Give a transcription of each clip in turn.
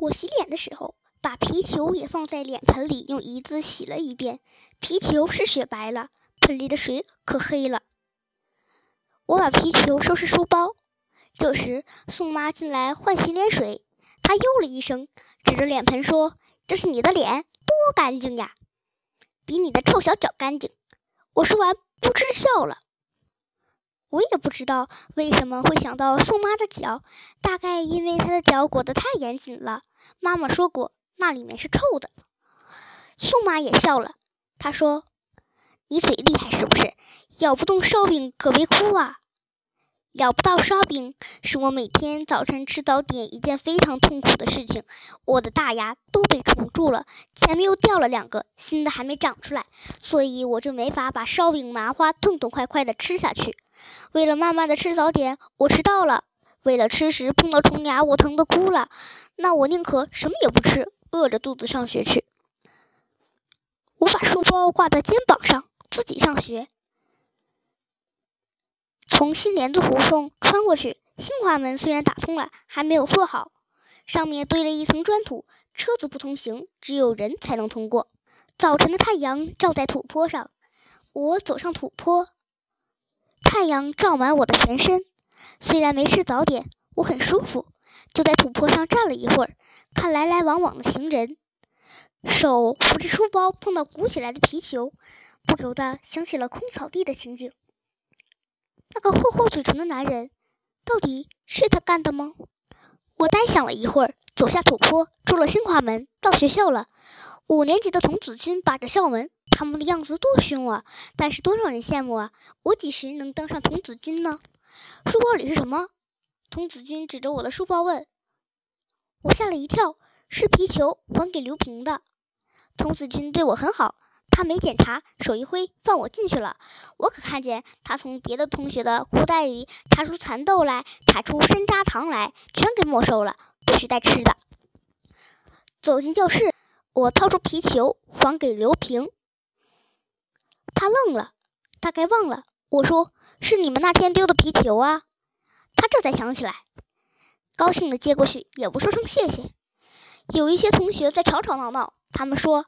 我洗脸的时候，把皮球也放在脸盆里，用胰子洗了一遍。皮球是雪白了，盆里的水可黑了。我把皮球收拾书包，这时宋妈进来换洗脸水，她哟了一声，指着脸盆说：“这是你的脸，多干净呀，比你的臭小脚干净。”我说完，扑哧笑了。我也不知道为什么会想到宋妈的脚，大概因为她的脚裹得太严谨了。妈妈说过，那里面是臭的。宋妈也笑了，她说：“你嘴厉害是不是？咬不动烧饼可别哭啊！咬不到烧饼是我每天早晨吃早点一件非常痛苦的事情。我的大牙都被虫蛀了，前面又掉了两个，新的还没长出来，所以我就没法把烧饼、麻花痛痛快快地吃下去。”为了慢慢的吃早点，我迟到了。为了吃时碰到虫牙，我疼得哭了。那我宁可什么也不吃，饿着肚子上学去。我把书包挂在肩膀上，自己上学。从新帘子胡同穿过去，新华门虽然打通了，还没有做好，上面堆了一层砖土，车子不通行，只有人才能通过。早晨的太阳照在土坡上，我走上土坡。太阳照满我的全身，虽然没吃早点，我很舒服，就在土坡上站了一会儿，看来来往往的行人，手扶着书包碰到鼓起来的皮球，不由得想起了空草地的情景。那个厚厚嘴唇的男人，到底是他干的吗？我呆想了一会儿，走下土坡，出了新华门，到学校了。五年级的童子军把着校门。他们的样子多凶啊，但是多让人羡慕啊！我几时能当上童子军呢？书包里是什么？童子军指着我的书包问。我吓了一跳，是皮球，还给刘平的。童子军对我很好，他没检查，手一挥，放我进去了。我可看见他从别的同学的裤袋里查出蚕豆来，查出山楂糖来，全给没收了，不许带吃的。走进教室，我掏出皮球，还给刘平。他愣了，大概忘了我说是你们那天丢的皮球啊。他这才想起来，高兴的接过去，也不说声谢谢。有一些同学在吵吵闹闹，他们说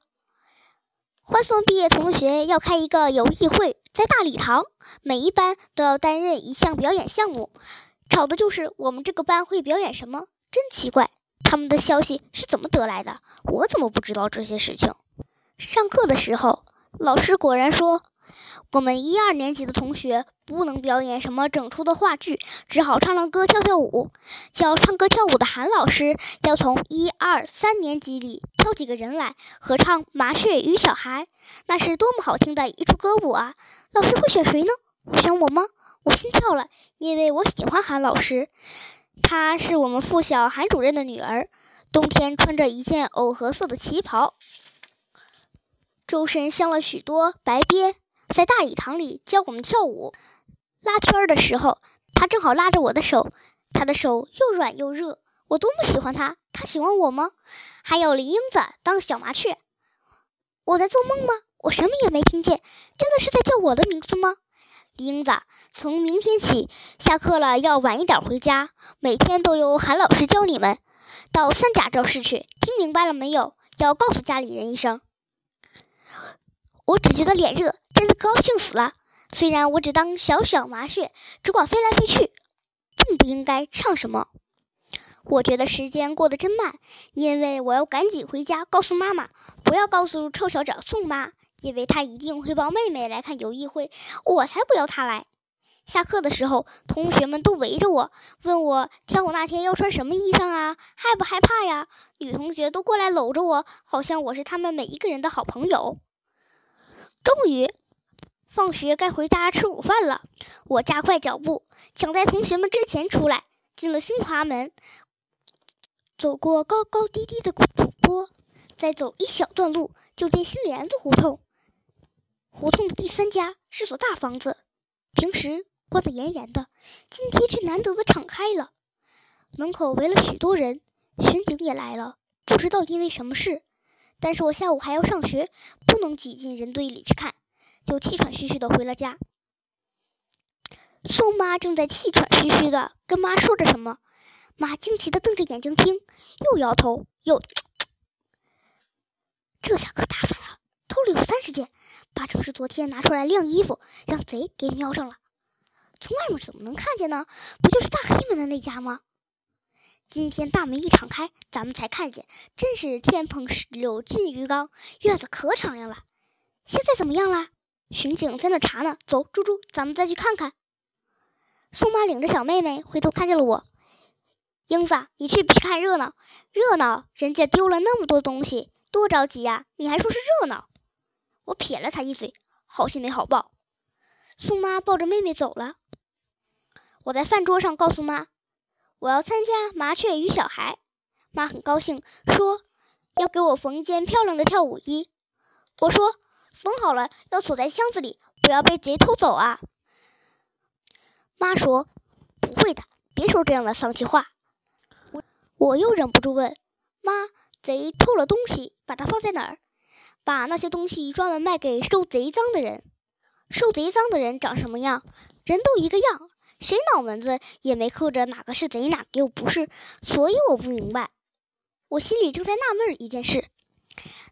欢送毕业同学要开一个友谊会，在大礼堂，每一班都要担任一项表演项目，吵的就是我们这个班会表演什么。真奇怪，他们的消息是怎么得来的？我怎么不知道这些事情？上课的时候。老师果然说，我们一二年级的同学不能表演什么整出的话剧，只好唱唱歌、跳跳舞。教唱歌跳舞的韩老师要从一二三年级里挑几个人来合唱《麻雀与小孩》，那是多么好听的一出歌舞啊！老师会选谁呢？会选我吗？我心跳了，因为我喜欢韩老师。她是我们附小韩主任的女儿，冬天穿着一件藕荷色的旗袍。周身镶了许多白边，在大礼堂里教我们跳舞。拉圈的时候，她正好拉着我的手，她的手又软又热，我多么喜欢他！他喜欢我吗？还有林英子当小麻雀，我在做梦吗？我什么也没听见，真的是在叫我的名字吗？林英子，从明天起，下课了要晚一点回家，每天都有韩老师教你们。到三甲教室去，听明白了没有？要告诉家里人一声。我只觉得脸热，真的高兴死了。虽然我只当小小麻雀，只管飞来飞去，并不应该唱什么。我觉得时间过得真慢，因为我要赶紧回家告诉妈妈，不要告诉臭小脚宋妈，因为她一定会帮妹妹来看友谊会，我才不要她来。下课的时候，同学们都围着我，问我跳舞那天要穿什么衣裳啊？害不害怕呀？女同学都过来搂着我，好像我是他们每一个人的好朋友。终于，放学该回家吃午饭了。我加快脚步，抢在同学们之前出来，进了新华门，走过高高低低的土坡，再走一小段路，就进新帘子胡同。胡同的第三家是所大房子，平时关得严严的，今天却难得的敞开了。门口围了许多人，巡警也来了，不知道因为什么事。但是我下午还要上学，不能挤进人堆里去看，就气喘吁吁的回了家。宋妈正在气喘吁吁的跟妈说着什么，马惊奇地瞪着眼睛听，又摇头，又……这下可打翻了，偷了有三十件，八成是昨天拿出来晾衣服，让贼给瞄上了。从外面怎么能看见呢？不就是大黑门的那家吗？今天大门一敞开，咱们才看见，真是天棚石榴进鱼缸，院子可敞亮了。现在怎么样了？巡警在那查呢。走，猪猪，咱们再去看看。宋妈领着小妹妹回头看见了我。英子，你去不去看热闹？热闹，人家丢了那么多东西，多着急呀！你还说是热闹？我撇了他一嘴，好心没好报。宋妈抱着妹妹走了。我在饭桌上告诉妈，我要参加麻雀与小孩。妈很高兴，说要给我缝一件漂亮的跳舞衣。我说缝好了要锁在箱子里，不要被贼偷走啊。妈说不会的，别说这样的丧气话。我又忍不住问妈，贼偷了东西，把它放在哪儿？把那些东西专门卖给收贼赃的人。收贼赃的人长什么样？人都一个样。谁脑门子也没扣着哪个是贼，哪个又不是，所以我不明白。我心里正在纳闷一件事，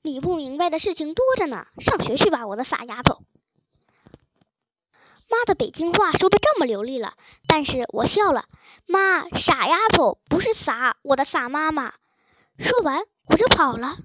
你不明白的事情多着呢。上学去吧，我的傻丫头。妈的北京话说的这么流利了，但是我笑了。妈，傻丫头不是傻，我的傻妈妈。说完我就跑了。